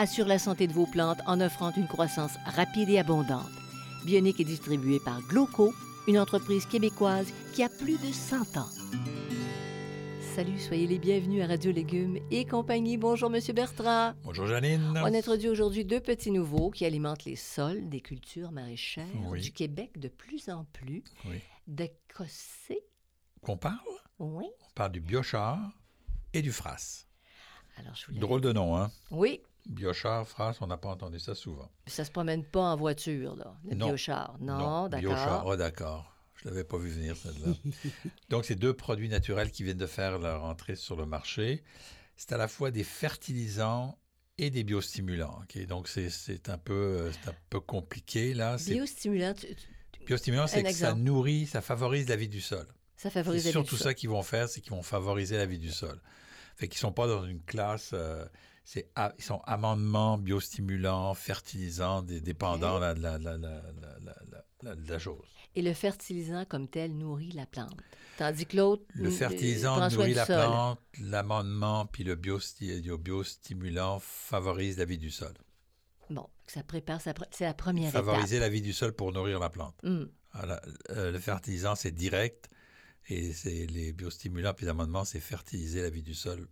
assure la santé de vos plantes en offrant une croissance rapide et abondante. Bionique est distribuée par Gloco, une entreprise québécoise qui a plus de 100 ans. Salut, soyez les bienvenus à Radio Légumes et compagnie. Bonjour, Monsieur Bertrand. Bonjour Janine. On introduit aujourd'hui deux petits nouveaux qui alimentent les sols des cultures maraîchères Oui. du Québec de plus en plus. Oui. D'écossais, Qu'on parle? Oui. On parle du biochar et du fras. Alors, je voulais... Drôle de nom, hein? Oui, Biochar, fras, on n'a pas entendu ça souvent. ça se promène pas en voiture, là, le Non. biochar. Non, Biochar, d'accord. oh d'accord. Je l'avais pas vu venir celle-là. Donc, c'est deux produits naturels qui viennent de faire leur entrée sur le marché. C'est à la fois des fertilisants et des biostimulants. Donc, c'est- c'est un, peu, euh, c'est un peu compliqué, là. C'est- Biostimulant, tu- tu- Biostimulant, c'est que ça nourrit, ça favorise la vie du sol. ça C'est favorise la vie surtout du ça sol. qu'ils vont faire, c'est qu'ils vont favoriser la vie du sol. Fait qu'ils sont pas dans une classe, euh, c'est ils sont amendements, biostimulants, fertilisants, des- dépendants de, la, la- la- la- la- la- de la chose. Et le fertilisant comme tel nourrit la plante. Tandis que l'autre Le fertilisant nourrit la sol. plante, l'amendement puis le, biosti- le biostimulant favorise la vie du sol. Bon, ça prépare, c'est la première Favoriser la vie du sol pour nourrir la plante. Voilà, euh, le fertilisant, c'est direct et c'est les biostimulants puis l'amendement, c'est fertiliser la vie du sol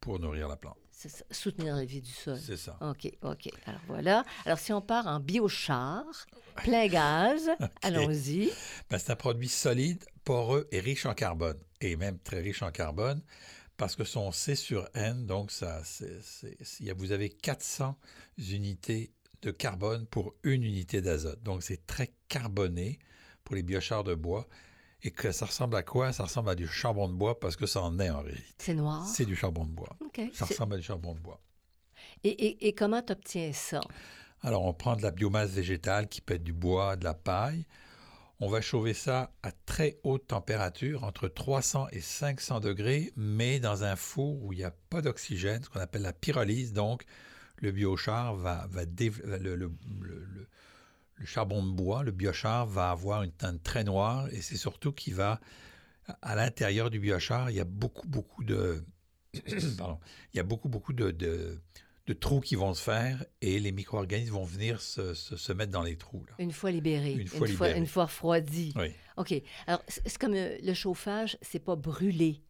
pour nourrir la plante. Ça, soutenir la vie du sol. C'est ça. OK, OK. Alors voilà. Alors si on part en biochar, plein gaz, allons-y. Ben, c'est un produit solide, poreux et riche en carbone, et même très riche en carbone, parce que son C sur N, donc ça, c'est- c'est- vous avez 400 unités de carbone pour une unité d'azote. Donc c'est très carboné pour les biochars de bois. Et que ça ressemble à quoi? Ça ressemble à du charbon de bois parce que ça en est en réalité. C'est noir. C'est du charbon de bois. Ça ressemble à du charbon de bois. Et, et- et comment tu obtiens ça? Alors, on prend de la biomasse végétale qui peut être du bois, de la paille. On va chauffer ça à très haute température, entre 300 et 500 degrés, mais dans un four où il n'y a pas d'oxygène, ce qu'on appelle la pyrolyse. Donc, le biochar va, va dév- le, le- le- le- charbon de bois, le biochar va avoir une teinte très noire et c'est surtout qu'il va, à l'intérieur du biochar, il y a beaucoup, beaucoup de, pardon, il y a beaucoup, beaucoup de, de- de trous qui vont se faire et les micro-organismes vont venir se, se- se mettre dans les trous. Là. Une fois libéré. Une fois libéré. Une fois refroidi. Oui. OK. Alors, c'est comme euh, le chauffage, c'est pas brûlé.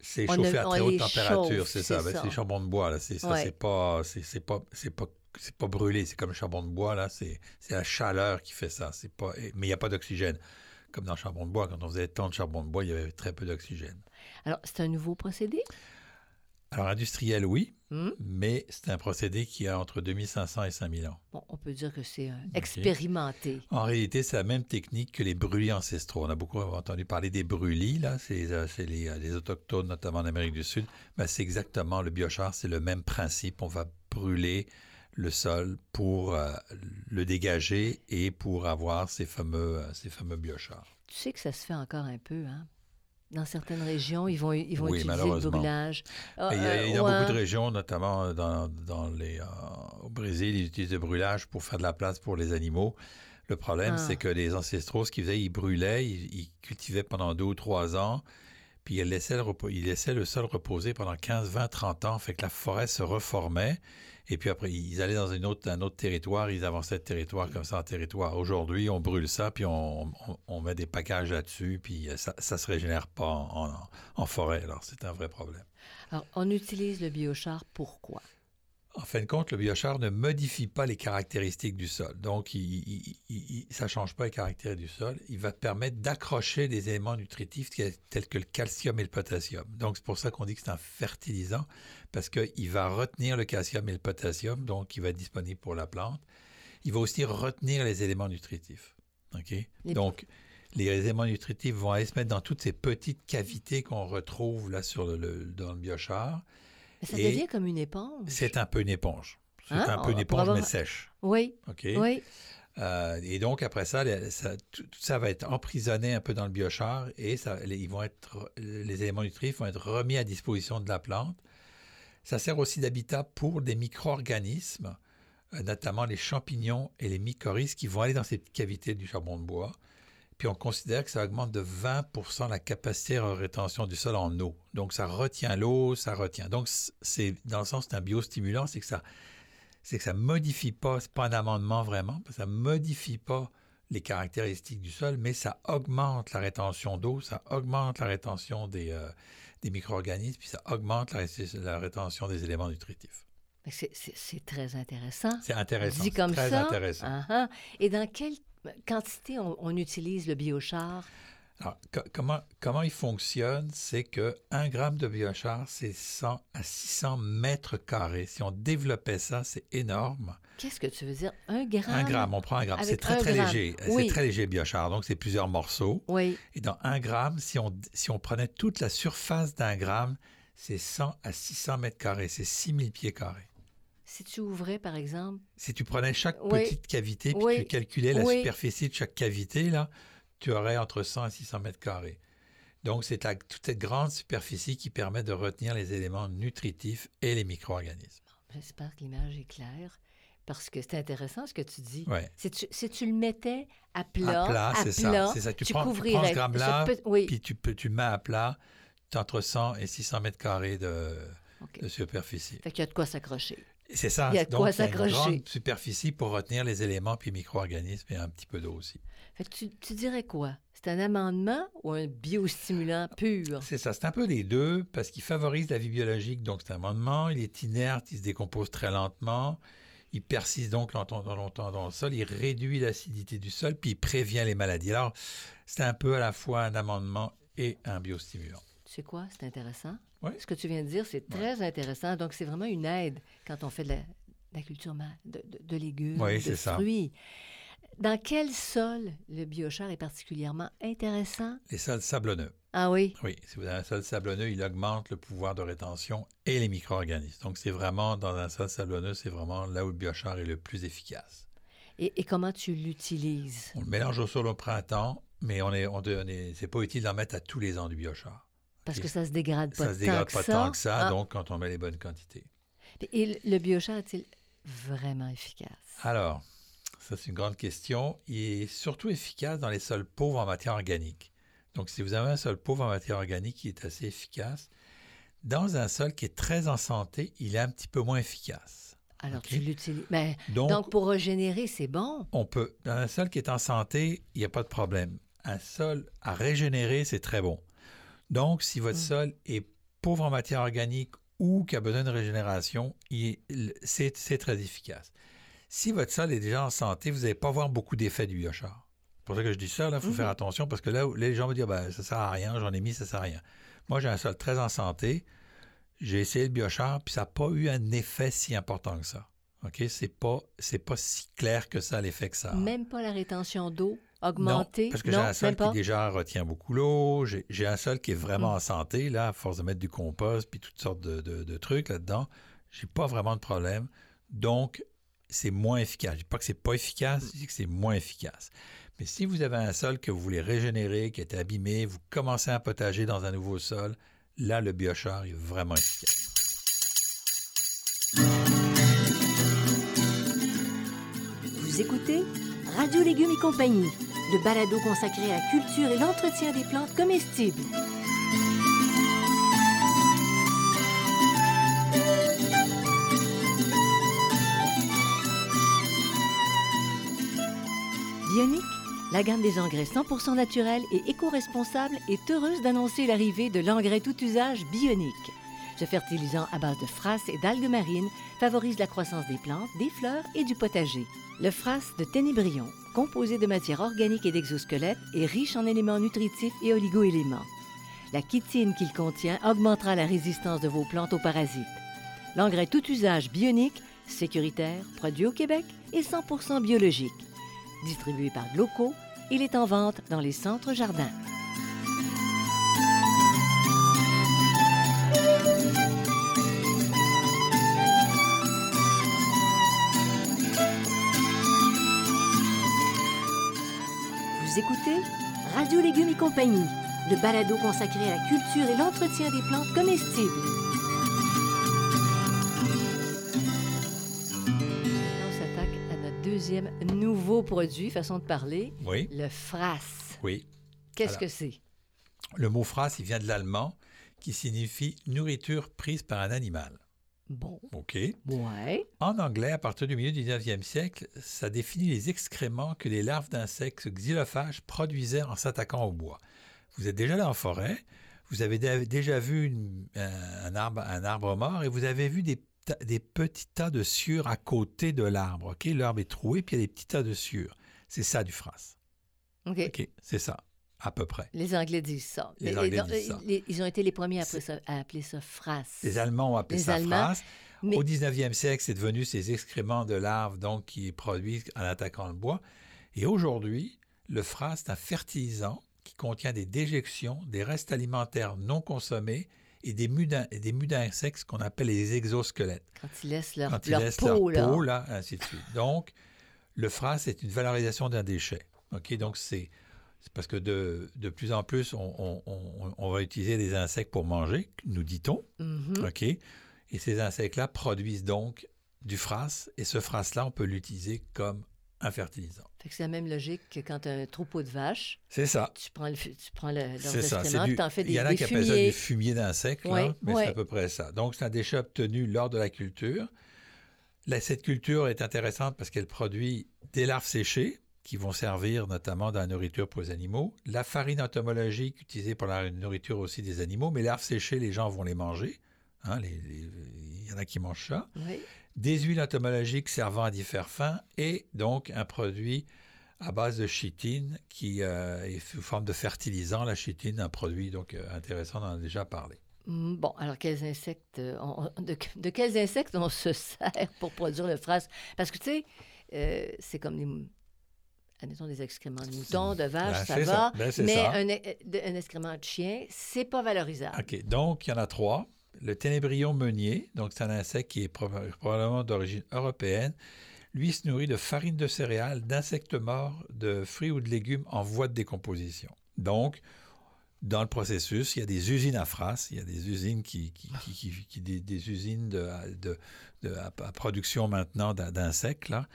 C'est chauffé a- à très haute température, c'est ça. Ben, c'est le charbon de bois, là. C'est ça, Ouais. c'est pas, c'est pas, c'est pas, c'est pas brûlé. C'est comme le charbon de bois, là. C'est, la chaleur qui fait ça. C'est pas, mais il n'y a pas d'oxygène. Comme dans le charbon de bois, quand on faisait tant de charbon de bois, il y avait très peu d'oxygène. Alors, c'est un nouveau procédé? Alors, industriel, oui, Hum? mais c'est un procédé qui a entre 2500 et 5000 ans. Bon, on peut dire que c'est euh, expérimenté. En réalité, c'est la même technique que les brûlis ancestraux. On a beaucoup entendu parler des brûlis, là, c'est euh, les, euh, les autochtones, notamment en Amérique du Sud. Ben, c'est exactement le biochar, c'est le même principe. On va brûler le sol pour euh, le dégager et pour avoir ces fameux, euh, ces fameux biochars. Tu sais que ça se fait encore un peu, hein? Dans certaines régions, ils vont, ils vont Oui, utiliser le brûlage. Ah, il y a, euh, il y a ouais. beaucoup de régions, notamment dans, dans les, au Brésil, ils utilisent le brûlage pour faire de la place pour les animaux. Le problème, Ah. c'est que les ancestraux, ce qu'ils faisaient, ils brûlaient, ils, ils cultivaient pendant deux ou trois ans, puis ils laissaient le, repos- ils laissaient le sol reposer pendant 15, 20, 30 ans, fait que la forêt se reformait. Et puis après, ils allaient dans un autre territoire, ils avançaient de territoire comme ça en territoire. Aujourd'hui, on brûle ça, puis on, met des packages là-dessus, puis euh, ça ne se régénère pas en, en- en forêt. Alors, c'est un vrai problème. Alors, on utilise le biochar pourquoi? En fin de compte, le biochar ne modifie pas les caractéristiques du sol. Donc, il, il- il- il- ça ne change pas les caractéristiques du sol. Il va permettre d'accrocher des éléments nutritifs tels que le calcium et le potassium. Donc, c'est pour ça qu'on dit que c'est un fertilisant, parce qu'il va retenir le calcium et le potassium, donc il va être disponible pour la plante. Il va aussi retenir les éléments nutritifs. OK? Les- Donc, les éléments nutritifs vont aller se mettre dans toutes ces petites cavités qu'on retrouve là sur le, le- dans le biochar. Mais ça devient comme une éponge. C'est un peu une éponge. C'est Hein? un peu une pour éponge, avoir- mais sèche. Oui, OK? oui. Euh, et donc, après ça, tout, tout ça va être emprisonné un peu dans le biochar et ça, les, ils vont être, les éléments nutritifs vont être remis à disposition de la plante. Ça sert aussi d'habitat pour des micro-organismes, euh, notamment les champignons et les mycorhizes qui vont aller dans ces petites cavités du charbon de bois. Puis on considère que ça augmente de 20% la capacité de rétention du sol en eau. Donc ça retient l'eau, ça retient. Donc c'est dans le sens c'est un biostimulant, c'est que ça c'est que ça modifie pas, c'est pas un amendement vraiment, ça modifie pas les caractéristiques du sol, mais ça augmente la rétention d'eau, ça augmente la rétention des, euh, des micro-organismes, puis ça augmente la, ré- la rétention des éléments nutritifs. C'est- très intéressant. C'est intéressant. Dit comme très ça. intéressant. Ah. Et dans quelle quantité on, on utilise le biochar? Alors, co- comment, comment il fonctionne, c'est que 1 gramme de biochar, c'est 100 à 600 mètres carrés. Si on développait ça, c'est énorme. Qu'est-ce que tu veux dire? Un gramme? Un gramme, on prend un gramme. C'est très, très gramme. léger. Oui. C'est très léger, biochar. Donc, c'est plusieurs morceaux. Oui. Et dans un gramme, si on, si on prenait toute la surface d'un gramme, c'est 100 à 600 mètres carrés. C'est 6000 pieds carrés. Si tu ouvrais, par exemple, Si tu prenais chaque Oui. petite cavité, puis Oui. tu calculais la Oui. superficie de chaque cavité, là, tu aurais entre 100 et 600 mètres carrés. Donc, c'est toute cette grande superficie qui permet de retenir les éléments nutritifs et les micro-organismes. j'espère que l'image est claire, parce que c'est intéressant ce que tu dis. Ouais. Si tu, si tu le mettais à plat, À plat, c'est ça. Tu tu prends- tu prends ce gramme-là, Oui, Puis tu, tu mets à plat entre 100 et 600 mètres carrés de, superficie. Fait qu'il y a de quoi s'accrocher. C'est ça. Il y a de Donc, quoi il y a une s'accrocher. grande superficie pour retenir les éléments puis micro-organismes et un petit peu d'eau aussi. Fait que tu, tu dirais quoi? C'est un amendement ou un biostimulant pur? C'est ça, c'est un peu les deux parce qu'il favorise la vie biologique, donc c'est un amendement. Il est inerte, il se décompose très lentement. Il persiste donc longtemps, longtemps dans le sol. Il réduit l'acidité du sol puis il prévient les maladies. Alors, c'est un peu à la fois un amendement et un biostimulant. Sais quoi? C'est intéressant. Oui. Ce que tu viens de dire, c'est très intéressant. Donc, c'est vraiment une aide quand on fait de la, de la culture de, de- de légumes, Oui, de c'est ça. fruits. Dans quel sol le biochar est particulièrement intéressant? Les sols sablonneux. Ah oui, Oui, si vous avez un sol sablonneux, il augmente le pouvoir de rétention et les micro-organismes. Donc, c'est vraiment, dans un sol sablonneux, c'est vraiment là où le biochar est le plus efficace. Et, et comment tu l'utilises? On le mélange au sol au printemps, mais on est, on, on est- c'est pas utile d'en mettre à tous les ans du biochar. Parce Et que ça se dégrade pas ça se tant dégrade que pas ça. tant que ça, Ah. donc quand on met les bonnes quantités. Et le- biochar est-il vraiment efficace? Alors, ça c'est une grande question. Il est surtout efficace dans les sols pauvres en matière organique. Donc, si vous avez un sol pauvre en matière organique, il est assez efficace. Dans un sol qui est très en santé, il est un petit peu moins efficace. Alors, OK. tu l'utilises. Mais, Donc, donc, pour régénérer, c'est bon? on peut, dans un sol qui est en santé, il n'y a pas de problème. Un sol à régénérer, c'est très bon. Donc, si votre Mm. sol est pauvre en matière organique ou qui a besoin de régénération, c'est très efficace. Si votre sol est déjà en santé, vous n'allez pas voir beaucoup d'effets du biochar. C'est pour ça que je dis ça, il faut Mhm. faire attention parce que là, où- les gens vont dire ben, ça sert à rien, j'en ai mis, ça sert à rien. Moi, j'ai un sol très en santé, j'ai essayé le biochar, puis ça n'a pas eu un effet si important que ça. OK? C'est pas, pas si clair que ça, l'effet que ça a. Même pas la rétention d'eau Non, augmentée? parce que j'ai un sol qui déjà retient beaucoup l'eau. J'ai un sol qui est vraiment Mm. en santé, là, à force de mettre du compost puis toutes sortes de, de- de trucs là-dedans. J'ai pas vraiment de problème. Donc, c'est moins efficace. Je dis pas que c'est pas efficace, je dis que c'est moins efficace. Mais si vous avez un sol que vous voulez régénérer, qui a été abîmé, vous commencez un potager dans un nouveau sol, là, le biochar est vraiment efficace. Vous écoutez Radio Légumes et compagnie, de balado consacré à la culture et l'entretien des plantes comestibles. Bionic, la gamme des engrais 100% naturels et éco-responsables est heureuse d'annoncer l'arrivée de l'engrais tout usage Bionic. Ce fertilisant à base de frasse et d'algues marines favorise la croissance des plantes, des fleurs et du potager. Le frasse de Ténébrion, composé de matière organique et d'exosquelettes, est riche en éléments nutritifs et oligoéléments. La chitine qu'il contient augmentera la résistance de vos plantes aux parasites. L'engrais tout usage bionique, sécuritaire, produit au Québec et 100% biologique. Distribué par Gloco, il est en vente dans les centres jardins. Vous écoutez Radio Légumes et compagnie, le balado consacré à la culture et l'entretien des plantes comestibles. On s'attaque à notre deuxième nouveau produit, façon de parler, Oui, le frasse. oui. Qu'est-ce que c'est? Le mot phrase, il vient de l'allemand, qui signifie nourriture prise par un animal. Bon, OK. ouais. En anglais, à partir du milieu du 19e siècle, ça définit les excréments que les larves d'insectes xylophages produisaient en s'attaquant au bois. Vous êtes déjà allé en forêt, vous avez dé- déjà vu une- un, un arbre, un arbre mort et vous avez vu des, petits tas de sciure à côté de l'arbre. OK? L'arbre est troué, puis il y a des petits tas de sciure. C'est ça du phrase. OK. OK, c'est ça, à peu près. Les Anglais disent ça. Les Les- Anglais les- disent ça. les- ils ont été les premiers à appeler ça, à appeler ça frasse. Les Allemands ont appelé ça Allemands, phrase. mais- Au 19e siècle, c'est devenu ces excréments de larves donc, qui produisent en attaquant le bois. Et aujourd'hui, le phrase, c'est un fertilisant qui contient des déjections, des restes alimentaires non consommés et des mues d'insectes qu'on appelle les exosquelettes. Quand ils laissent leur, Quand ils leur laissent peau, leur là. peau, là, ainsi de suite. Donc, le phrase, c'est une valorisation d'un déchet. OK? Donc, c'est c'est parce que de, de plus en plus, on, on- on- on va utiliser des insectes pour manger, nous dit-on. Mhm. OK? Et ces insectes-là produisent donc du frasse, et ce frasse-là, on peut l'utiliser comme un fertilisant. C'est la même logique que quand tu as un troupeau de vaches, C'est ça. tu prends, le, tu prends le, leurs tu en fais des, Il y en a qui appellent ça du fumier d'insectes, Ouais, mais c'est à peu près ça. Donc, c'est un déchet obtenu lors de la culture. Là, cette culture est intéressante parce qu'elle produit des larves séchées qui vont servir notamment dans la nourriture pour les animaux. La farine entomologique utilisée pour la nourriture aussi des animaux, mais les larves séchées, les gens vont les manger. Hein, les- les- Il y en a qui mangent ça. Oui. des huiles entomologiques servant à d'y faire fin et donc un produit à base de chitine qui euh, est sous forme de fertilisant. La chitine, un produit donc euh, intéressant, on en a déjà parlé. Mm, Bon, alors quels insectes, euh, on- de, de quels insectes on se sert pour produire le frasse? Parce que tu sais, euh, c'est comme des, mou- admettons des excréments de moutons, de vaches, Ben, ça va. Ben, mais ça. un, e- un excrément de chien, c'est pas valorisable. OK, donc il y en a trois. Le ténébrion meunier, donc c'est un insecte qui est proba- probablement d'origine européenne. Lui se nourrit de farine de céréales, d'insectes morts, de fruits ou de légumes en voie de décomposition. Donc, dans le processus, il y a des usines à frasse, il y a des usines qui, qui, qui- qui- qui- des, des usines de, de- de- à, à production maintenant d'in- d'insectes là,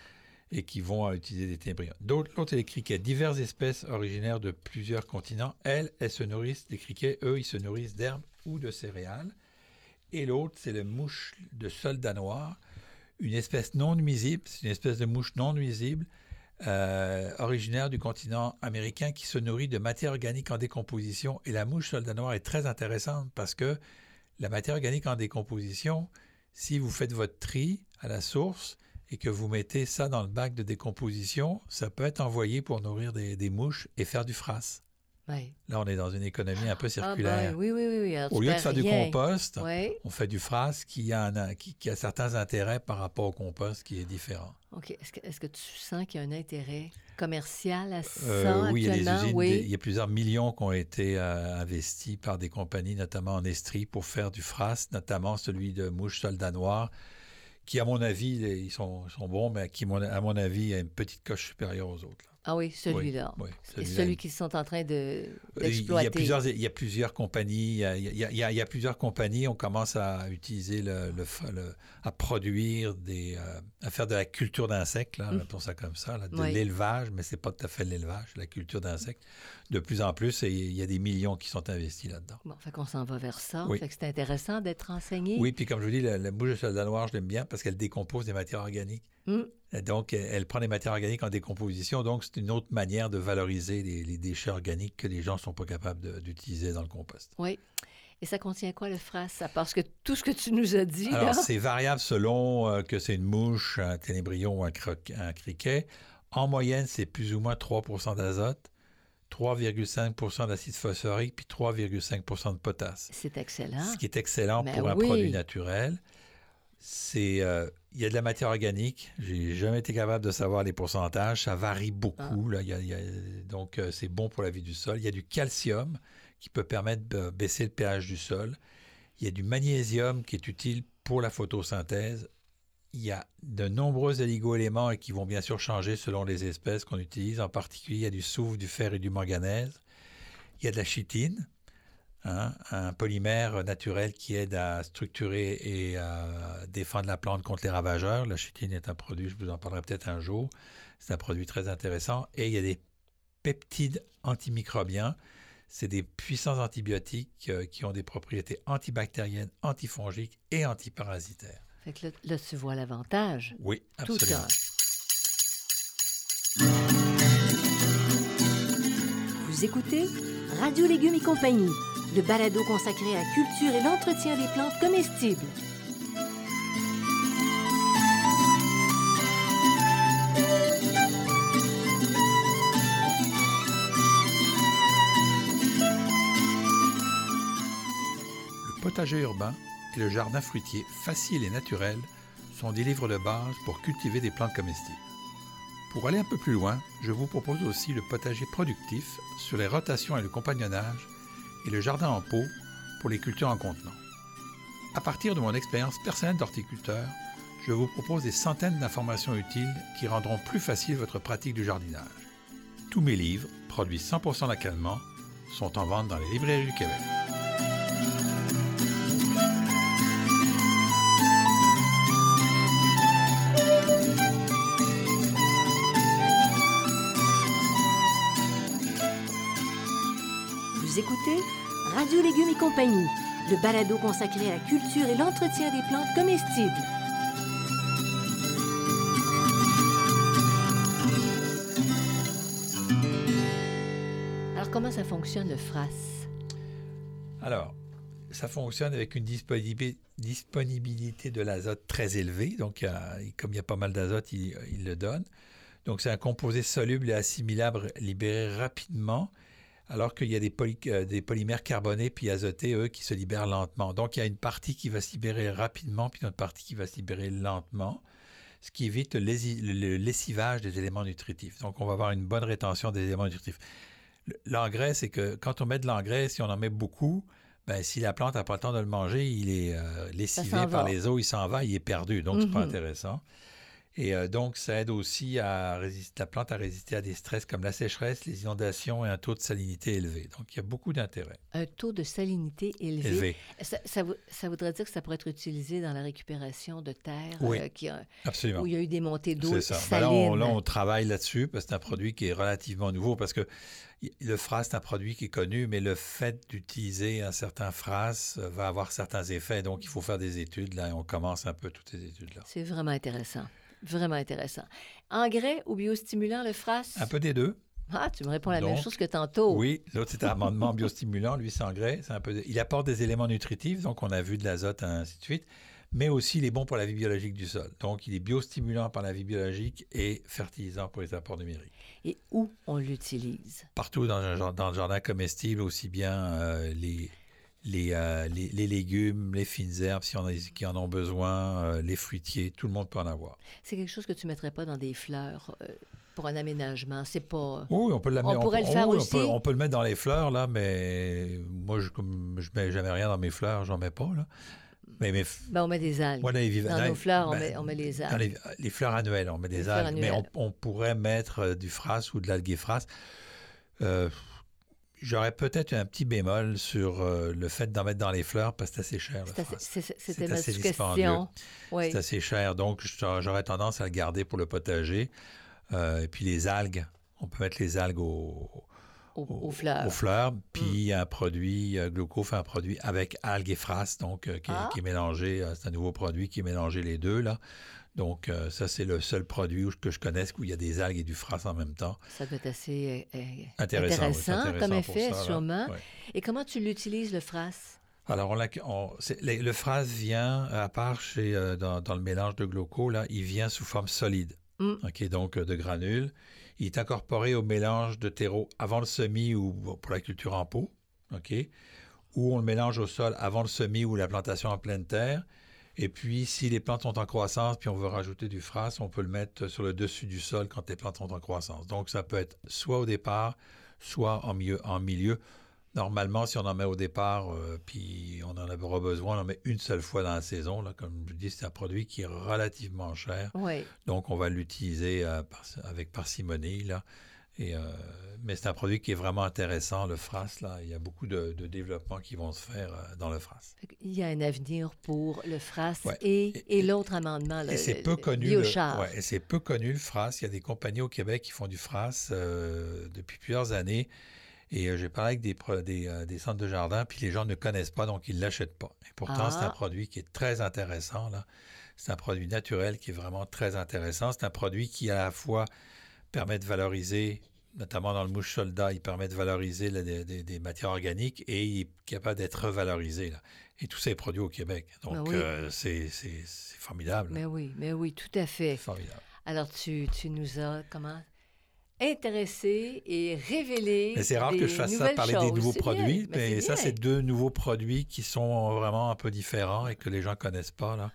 et qui vont utiliser des ténébrions. L'autre, c'est les criquets, diverses espèces originaires de plusieurs continents. Elles, elles se nourrissent des criquets. Eux, ils se nourrissent d'herbes ou de céréales. Et l'autre, c'est le mouche de soldat noir, une espèce non nuisible, c'est une espèce de mouche non nuisible, euh, originaire du continent américain qui se nourrit de matière organique en décomposition. Et la mouche soldat noir est très intéressante parce que la matière organique en décomposition, si vous faites votre tri à la source et que vous mettez ça dans le bac de décomposition, ça peut être envoyé pour nourrir des, des mouches et faire du frasse. Oui. Là, on est dans une économie un peu Ah, circulaire. ben, oui, oui, oui. oui. Alors, Au lieu de faire du compost, Oui. on fait du frasse qui a, un- qui, qui a certains intérêts par rapport au compost qui est différent. OK. Est-ce que, tu sens qu'il y a un intérêt commercial à ça Euh, oui, il y a oui. des- il y a plusieurs millions qui ont été euh, investis par des compagnies, notamment en Estrie, pour faire du frasse, notamment celui de Mouche Soldat Noir, qui, à mon avis, ils sont, sont bons, mais qui, à mon avis, a une petite coche supérieure aux autres. là. Ah oui, celui-là. Oui, Et celui-là. celui qu'ils sont en train de, Il y, a plusieurs, il y a plusieurs compagnies. Il y a, il y a- il y a- il y a plusieurs compagnies. On commence à utiliser le, le f- le- à produire des, euh, à faire de la culture d'insectes. Là, Mm. appelons ça comme ça, là, de Oui. l'élevage, mais c'est pas tout à fait l'élevage, la culture d'insectes. De plus en plus, et il y a des millions qui sont investis là-dedans. Bon, fait qu'on s'en va vers ça. Fait que c'est intéressant d'être renseigné. Oui, puis comme je vous dis, la, la bouche de soldat noir, je l'aime bien parce qu'elle décompose des matières organiques. Mm. Donc, elle prend des matières organiques en décomposition. Donc, c'est une autre manière de valoriser les, les déchets organiques que les gens ne sont pas capables d'utiliser dans le compost. Oui. Et ça contient quoi le frasse? À part ce que, tout ce que tu nous as dit? Alors, c'est variable selon euh, que c'est une mouche, un ténébrion ou un, un criquet. En moyenne, c'est plus ou moins 3% d'azote, 3,5% d'acide phosphorique, puis 3,5% de potasse. C'est excellent. Ce qui est excellent Ben pour un produit naturel. C'est, euh, il y a de la matière organique. J'ai jamais été capable de savoir les pourcentages. Ça varie beaucoup. là. Il y a- il y a- donc, euh, c'est bon pour la vie du sol. Il y a du calcium qui peut permettre de baisser le pH du sol. Il y a du magnésium qui est utile pour la photosynthèse. Il y a de nombreux oligo-éléments qui vont bien sûr changer selon les espèces qu'on utilise. En particulier, il y a du soufre, du fer et du manganèse. Il y a de la chitine, hein, un polymère naturel qui aide à structurer et à défendre la plante contre les ravageurs. La chitine est un produit, je vous en parlerai peut-être un jour. C'est un produit très intéressant. Et il y a des peptides antimicrobiens. C'est des puissants antibiotiques euh, qui ont des propriétés antibactériennes, antifongiques et antiparasitaires. Fait que là, là, tu vois l'avantage. Oui, Tout absolument. Vous écoutez Radio Légumes et compagnie, le balado consacré à la culture et l'entretien des plantes comestibles. Le potager urbain et le jardin fruitier facile et naturel sont des livres de base pour cultiver des plantes comestibles. Pour aller un peu plus loin, je vous propose aussi le potager productif sur les rotations et le compagnonnage et le jardin en pot pour les cultures en contenant. À partir de mon expérience personnelle d'horticulteur, je vous propose des centaines d'informations utiles qui rendront plus facile votre pratique du jardinage. Tous mes livres, produits 100% localement, sont en vente dans les librairies du Québec. Radio Légumes et compagnie, le balado consacré à la culture et l'entretien des plantes comestibles. Alors, comment ça fonctionne le frasse? Alors, ça fonctionne avec une disponibi- disponibilité de l'azote très élevée. Donc, il y a- comme il y a pas mal d'azote, il, il le donne. Donc, c'est un composé soluble et assimilable libéré rapidement, alors qu'il y a des, poly- euh, des polymères carbonés puis azotés, eux, qui se libèrent lentement. Donc, il y a une partie qui va se libérer rapidement, puis une autre partie qui va se libérer lentement, ce qui évite le, lessivage des éléments nutritifs. Donc, on va avoir une bonne rétention des éléments nutritifs. Le- L'engrais, c'est que quand on met de l'engrais, si on en met beaucoup, ben, si la plante n'a pas le temps de le manger, il est euh, lessivé par les eaux, il s'en va, il est perdu. Donc, c'est pas Mhm. intéressant. Et euh, donc, ça aide aussi à résister, la plante à résister à des stress comme la sécheresse, les inondations et un taux de salinité élevé. Donc, il y a beaucoup d'intérêt. Un taux de salinité élevé. Élevé, Ça, ça vou- ça voudrait dire que ça pourrait être utilisé dans la récupération de terre Oui. euh, qui a- absolument. où il y a eu des montées d'eau C'est ça. Ben là, on, là, on travaille là-dessus parce que c'est un produit qui est relativement nouveau parce que le FRAS, c'est un produit qui est connu, mais le fait d'utiliser un certain FRAS euh, va avoir certains effets. Donc, il faut faire des études. Là, et on commence un peu toutes ces études-là. C'est vraiment intéressant. Vraiment intéressant. Engrais ou biostimulant, le FRAS? Un peu des deux. Ah, tu me réponds la même chose que tantôt. Oui, l'autre, c'est un amendement biostimulant. Lui, c'est engrais. C'est un peu Il apporte des éléments nutritifs, donc on a vu de l'azote, ainsi de suite, mais aussi il est bon pour la vie biologique du sol. Donc, il est biostimulant par la vie biologique et fertilisant pour les apports numériques. Et où on l'utilise? Partout dans le jardin comestible, aussi bien euh, les, les, euh, les, les légumes, les fines herbes, si on a, qui en ont besoin, euh, les fruitiers, tout le monde peut en avoir. C'est quelque chose que tu ne mettrais pas dans des fleurs euh, pour un aménagement? C'est pas. Oui, on peut On pourrait le faire oui, on aussi? peut- On peut, le mettre dans les fleurs, là, mais moi, je ne mets jamais rien dans mes fleurs, j'en mets pas, là. Mais f- Ben, on met des algues. dans les Dans dans nos fleurs, on ben, met- on met les dans algues. les, les fleurs annuelles, on met des algues. Mais on, pourrait mettre du fras ou de l'alguefras. Euh, J'aurais peut-être un petit bémol sur euh, le fait d'en mettre dans les fleurs parce que c'est assez cher, C'était ma. Oui. C'est assez cher, donc j'aurais tendance à le garder pour le potager. Euh, et puis les algues, on peut mettre les algues au, aux, fleurs. Aux fleurs. Puis un produit, euh, fait un produit avec algues et frasse, donc euh, qui, Ah. qui est mélangé. euh, c'est un nouveau produit qui est mélangé les deux, là. Donc, ça, c'est le seul produit où- que je connaisse où il y a des algues et du frasse en même temps. Ça doit être assez euh, Intéressant. oui, c'est intéressant comme effet, ça, sûrement. Ouais. Et comment tu l'utilises, le frasse? Alors, on le, frasse vient, à part chez, dans, dans le mélange de Gloco, là, il vient sous forme solide. Mm. OK, donc euh, de granules. Il est incorporé au mélange de terreau avant le semis ou pour la culture en pot. OK? Ou on le mélange au sol avant le semis ou la plantation en pleine terre. Et puis, si les plantes sont en croissance, puis on veut rajouter du frasse, on peut le mettre sur le dessus du sol quand les plantes sont en croissance. Donc, ça peut être soit au départ, soit en milieu. En milieu. Normalement, si on en met au départ, euh, puis on en aura besoin, on en met une seule fois dans la saison. Là. Comme je dis, c'est un produit qui est relativement cher. Oui. Donc, on va l'utiliser euh, par- avec parcimonie. Là. Et, euh, mais c'est un produit qui est vraiment intéressant, le FRAS. Là. Il y a beaucoup de, de développements qui vont se faire euh, dans le FRAS. Il y a un avenir pour le frasse Ouais. et, Et- et l'autre amendement, le, et c'est peu connu. Le, biochar. ouais, et c'est peu connu le FRAS. Il y a des compagnies au Québec qui font du FRAS euh, depuis plusieurs années. Et euh, j'ai parlé avec des, pro- des, euh, des centres de jardin, puis les gens ne connaissent pas, donc ils ne l'achètent pas. Et pourtant, c'est Ah. un produit qui est très intéressant. Là. C'est un produit naturel qui est vraiment très intéressant. C'est un produit qui, à la fois, permet de valoriser, notamment dans le mouche soldat, il permet de valoriser des, des- des matières organiques et il est capable d'être revalorisé. Là. Et tout ça est produit au Québec. Donc, Ben oui. euh, c'est formidable. Mais oui, mais oui, tout à fait. Formidable. Alors, tu, tu nous as, comment, intéressé et révélé Mais c'est rare que des je fasse ça, parler des choses. nouveaux C'est bien, produits. mais Mais ça, bien. c'est deux nouveaux produits qui sont vraiment un peu différents et que les gens ne connaissent pas. Là.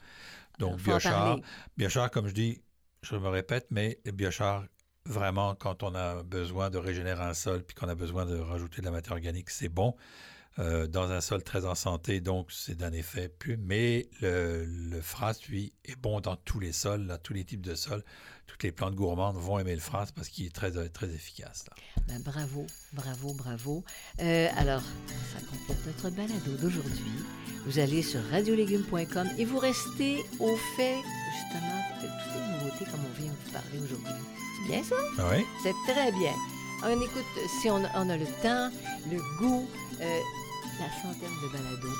Donc, Alors, biochar, biochar, comme je dis, je me répète, mais biochar, vraiment, quand on a besoin de régénérer un sol puis qu'on a besoin de rajouter de la matière organique, c'est bon. Euh, dans un sol très en santé, donc c'est d'un effet plus. Mais le, le fras, lui, est bon dans tous les sols, là, tous les types de sols. Toutes les plantes gourmandes vont aimer le fras parce qu'il est très, très efficace. là. Ben, bravo, bravo, bravo. Euh, alors, ça complète notre balado d'aujourd'hui. Vous allez sur radiolégumes.com et vous restez au fait, justement, de toutes les nouveautés comme on vient de vous parler aujourd'hui. C'est bien ça? Ah oui? C'est très bien. On écoute, si on, on a le temps, le goût, euh, la centaine de balados.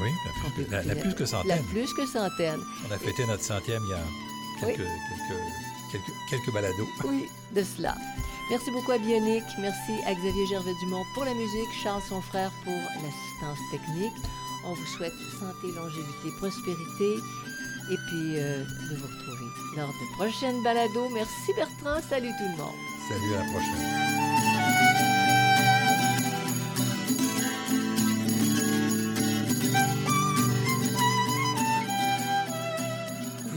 Oui, la plus, que- la- écouter. la plus que La centaine. plus que centaine. On a fêté notre centième il y a quelques, quelques, quelques, quelques balados. Oui, de cela. Merci beaucoup à Bionic. Merci à Xavier Gervais-Dumont pour la musique, Charles, son frère, pour l'assistance technique. On vous souhaite santé, longévité, prospérité et puis euh, de vous retrouver lors de prochaines balados. Merci Bertrand. Salut tout le monde. Salut, à la prochaine.